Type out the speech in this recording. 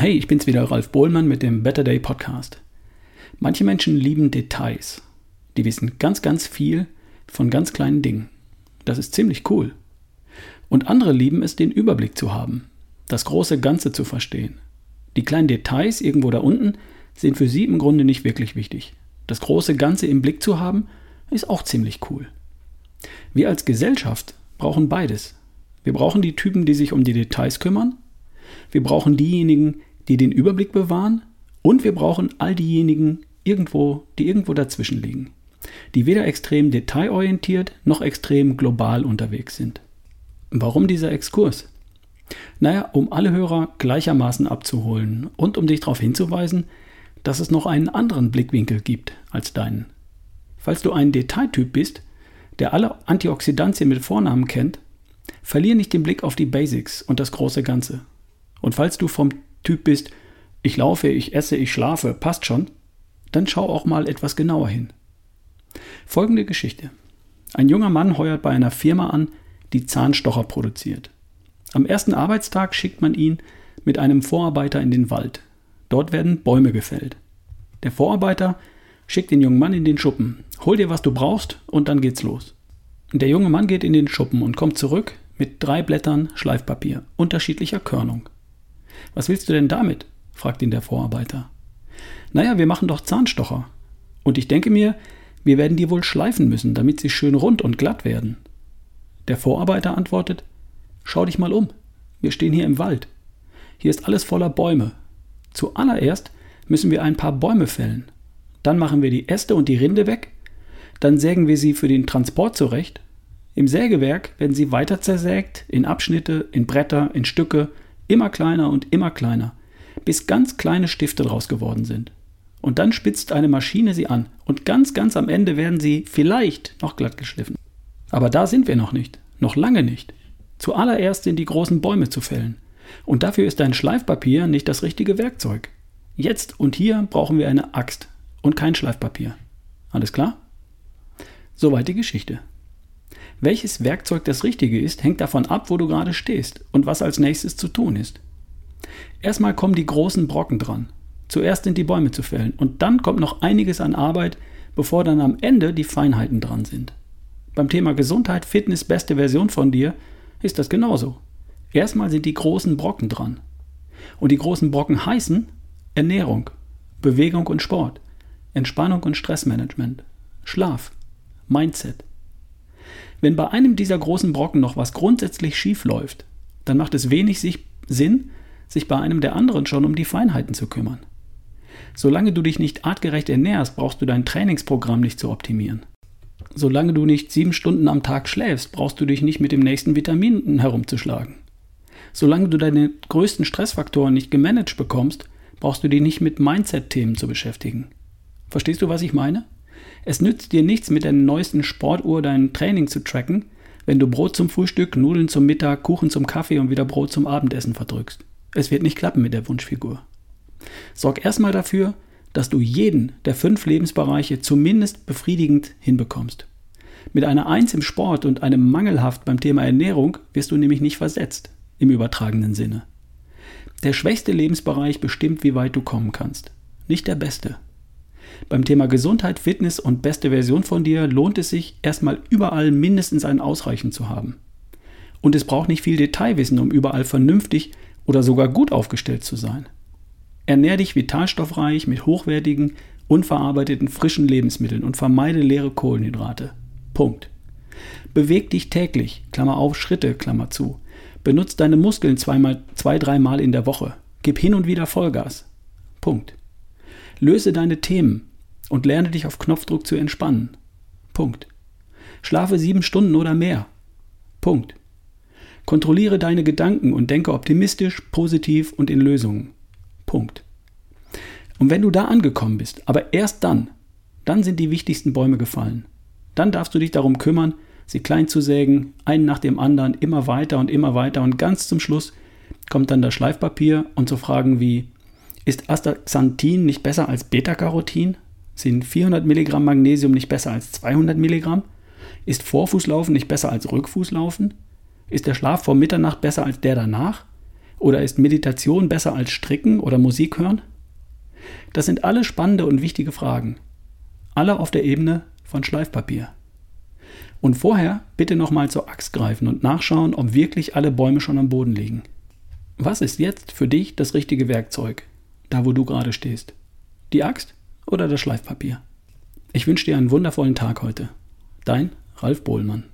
Hey, ich bin's wieder, Ralf Bohlmann mit dem Better Day Podcast. Manche Menschen lieben Details. Die wissen ganz, ganz viel von ganz kleinen Dingen. Das ist ziemlich cool. Und andere lieben es, den Überblick zu haben, das große Ganze zu verstehen. Die kleinen Details irgendwo da unten sind für sie im Grunde nicht wirklich wichtig. Das große Ganze im Blick zu haben, ist auch ziemlich cool. Wir als Gesellschaft brauchen beides. Wir brauchen die Typen, die sich um die Details kümmern. Wir brauchen diejenigen, die den Überblick bewahren und wir brauchen all diejenigen irgendwo, die irgendwo dazwischen liegen, die weder extrem detailorientiert noch extrem global unterwegs sind. Warum dieser Exkurs? Naja, um alle Hörer gleichermaßen abzuholen und um dich darauf hinzuweisen, dass es noch einen anderen Blickwinkel gibt als deinen. Falls du ein Detailtyp bist, der alle Antioxidantien mit Vornamen kennt, verlier nicht den Blick auf die Basics und das große Ganze. Und falls du vom Typ bist, ich laufe, ich esse, ich schlafe, passt schon, dann schau auch mal etwas genauer hin. Folgende Geschichte. Ein junger Mann heuert bei einer Firma an, die Zahnstocher produziert. Am ersten Arbeitstag schickt man ihn mit einem Vorarbeiter in den Wald. Dort werden Bäume gefällt. Der Vorarbeiter schickt den jungen Mann in den Schuppen. Hol dir, was du brauchst, und dann geht's los. Der junge Mann geht in den Schuppen und kommt zurück mit drei Blättern Schleifpapier unterschiedlicher Körnung. Was willst du denn damit? fragt ihn der Vorarbeiter. Naja, wir machen doch Zahnstocher. Und ich denke mir, wir werden die wohl schleifen müssen, damit sie schön rund und glatt werden. Der Vorarbeiter antwortet, schau dich mal um. Wir stehen hier im Wald. Hier ist alles voller Bäume. Zuallererst müssen wir ein paar Bäume fällen. Dann machen wir die Äste und die Rinde weg. Dann sägen wir sie für den Transport zurecht. Im Sägewerk werden sie weiter zersägt, in Abschnitte, in Bretter, in Stücke, Immer kleiner und immer kleiner, bis ganz kleine Stifte draus geworden sind. Und dann spitzt eine Maschine sie an und ganz, ganz am Ende werden sie vielleicht noch glatt geschliffen. Aber da sind wir noch nicht, noch lange nicht. Zuallererst sind die großen Bäume zu fällen. Und dafür ist ein Schleifpapier nicht das richtige Werkzeug. Jetzt und hier brauchen wir eine Axt und kein Schleifpapier. Alles klar? Soweit die Geschichte. Welches Werkzeug das richtige ist, hängt davon ab, wo du gerade stehst und was als nächstes zu tun ist. Erstmal kommen die großen Brocken dran. Zuerst sind die Bäume zu fällen und dann kommt noch einiges an Arbeit, bevor dann am Ende die Feinheiten dran sind. Beim Thema Gesundheit, Fitness, beste Version von dir ist das genauso. Erstmal sind die großen Brocken dran. Und die großen Brocken heißen Ernährung, Bewegung und Sport, Entspannung und Stressmanagement, Schlaf, Mindset, wenn bei einem dieser großen Brocken noch was grundsätzlich schief läuft, dann macht es wenig Sinn, sich bei einem der anderen schon um die Feinheiten zu kümmern. Solange du dich nicht artgerecht ernährst, brauchst du dein Trainingsprogramm nicht zu optimieren. Solange du nicht sieben Stunden am Tag schläfst, brauchst du dich nicht mit dem nächsten Vitamin herumzuschlagen. Solange du deine größten Stressfaktoren nicht gemanagt bekommst, brauchst du dich nicht mit Mindset-Themen zu beschäftigen. Verstehst du, was ich meine? Es nützt dir nichts, mit der neuesten Sportuhr dein Training zu tracken, wenn du Brot zum Frühstück, Nudeln zum Mittag, Kuchen zum Kaffee und wieder Brot zum Abendessen verdrückst. Es wird nicht klappen mit der Wunschfigur. Sorg erstmal dafür, dass du jeden der fünf Lebensbereiche zumindest befriedigend hinbekommst. Mit einer Eins im Sport und einem Mangelhaft beim Thema Ernährung wirst du nämlich nicht versetzt, im übertragenen Sinne. Der schwächste Lebensbereich bestimmt, wie weit du kommen kannst, nicht der beste. Beim Thema Gesundheit, Fitness und beste Version von dir lohnt es sich, erstmal überall mindestens ein Ausreichen zu haben. Und es braucht nicht viel Detailwissen, um überall vernünftig oder sogar gut aufgestellt zu sein. Ernähr dich vitalstoffreich mit hochwertigen, unverarbeiteten, frischen Lebensmitteln und vermeide leere Kohlenhydrate. Punkt. Beweg dich täglich, Klammer auf, Schritte, Klammer zu. Benutz deine Muskeln zweimal, zwei, dreimal in der Woche. Gib hin und wieder Vollgas. Punkt. Löse deine Themen und lerne dich auf Knopfdruck zu entspannen. Punkt. Schlafe sieben Stunden oder mehr. Punkt. Kontrolliere deine Gedanken und denke optimistisch, positiv und in Lösungen. Punkt. Und wenn du da angekommen bist, aber erst dann, dann sind die wichtigsten Bäume gefallen. Dann darfst du dich darum kümmern, sie klein zu sägen, einen nach dem anderen, immer weiter und immer weiter und ganz zum Schluss kommt dann das Schleifpapier und so Fragen wie, ist Astaxanthin nicht besser als Beta-Carotin? Sind 400 Milligramm Magnesium nicht besser als 200 Milligramm? Ist Vorfußlaufen nicht besser als Rückfußlaufen? Ist der Schlaf vor Mitternacht besser als der danach? Oder ist Meditation besser als Stricken oder Musik hören? Das sind alle spannende und wichtige Fragen. Alle auf der Ebene von Schleifpapier. Und vorher bitte nochmal zur Axt greifen und nachschauen, ob wirklich alle Bäume schon am Boden liegen. Was ist jetzt für dich das richtige Werkzeug, da wo du gerade stehst? Die Axt oder das Schleifpapier? Ich wünsche dir einen wundervollen Tag heute. Dein Ralf Bohlmann.